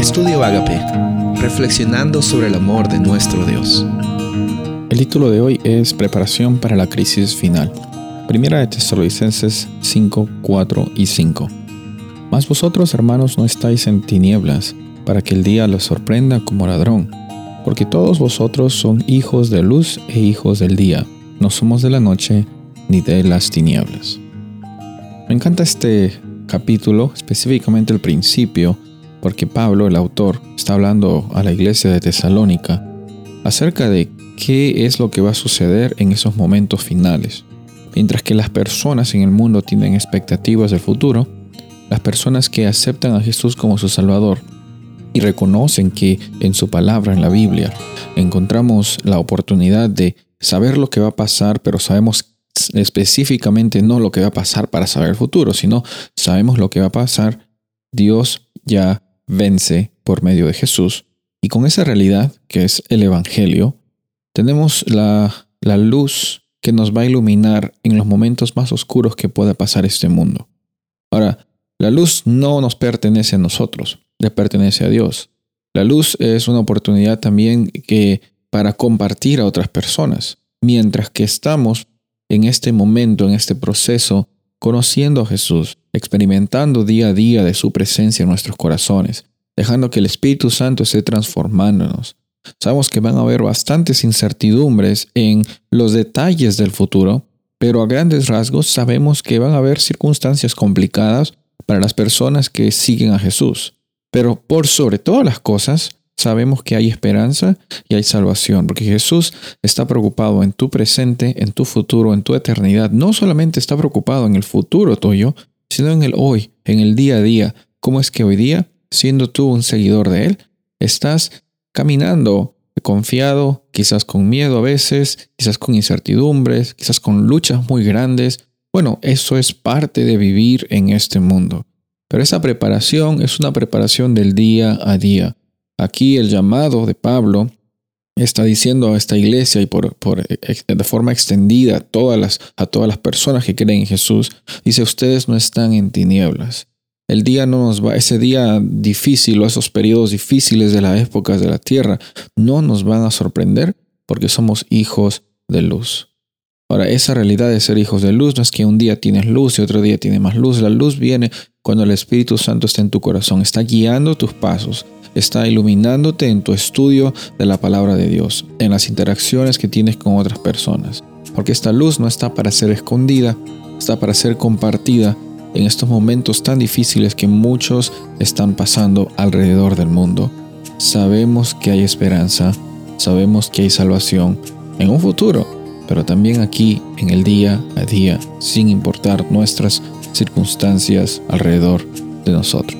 Estudio Agape, reflexionando sobre el amor de nuestro Dios. El título de hoy es Preparación para la crisis final. Primera de Tesalonicenses 5, 4 y 5. Mas vosotros, hermanos, no estáis en tinieblas, para que el día los sorprenda como ladrón, porque todos vosotros son hijos de luz e hijos del día, no somos de la noche ni de las tinieblas. Me encanta este capítulo, específicamente el principio, porque Pablo, el autor, está hablando a la iglesia de Tesalónica acerca de qué es lo que va a suceder en esos momentos finales. Mientras que las personas en el mundo tienen expectativas del futuro, las personas que aceptan a Jesús como su Salvador y reconocen que en su palabra, en la Biblia, encontramos la oportunidad de saber lo que va a pasar, pero sabemos específicamente no lo que va a pasar para saber el futuro, sino sabemos lo que va a pasar, Dios ya vence por medio de Jesús. Y con esa realidad, que es el Evangelio, tenemos la, la luz que nos va a iluminar en los momentos más oscuros que pueda pasar este mundo. Ahora, la luz no nos pertenece a nosotros, le pertenece a Dios. La luz es una oportunidad también que para compartir a otras personas. Mientras que estamos en este momento, en este proceso, conociendo a Jesús, experimentando día a día de su presencia en nuestros corazones, dejando que el Espíritu Santo esté transformándonos. Sabemos que van a haber bastantes incertidumbres en los detalles del futuro, pero a grandes rasgos sabemos que van a haber circunstancias complicadas para las personas que siguen a Jesús. Pero por sobre todas las cosas, sabemos que hay esperanza y hay salvación, porque Jesús está preocupado en tu presente, en tu futuro, en tu eternidad. No solamente está preocupado en el futuro tuyo, sino en el hoy, en el día a día. ¿Cómo es que hoy día, siendo tú un seguidor de Él, estás caminando confiado, quizás con miedo a veces, quizás con incertidumbres, quizás con luchas muy grandes? Bueno, eso es parte de vivir en este mundo. Pero esa preparación es una preparación del día a día. Aquí el llamado de Pablo está diciendo a esta iglesia y por, de forma extendida a todas, las, personas que creen en Jesús, dice, ustedes no están en tinieblas. El día no nos va, ese día difícil o esos periodos difíciles de las épocas de la tierra no nos van a sorprender porque somos hijos de luz. Ahora, esa realidad de ser hijos de luz no es que un día tienes luz y otro día tienes más luz. La luz viene cuando el Espíritu Santo está en tu corazón, está guiando tus pasos, está iluminándote en tu estudio de la palabra de Dios, en las interacciones que tienes con otras personas. Porque esta luz no está para ser escondida, está para ser compartida en estos momentos tan difíciles que muchos están pasando alrededor del mundo. Sabemos que hay esperanza, sabemos que hay salvación en un futuro, pero también aquí en el día a día, sin importar nuestras circunstancias alrededor de nosotros.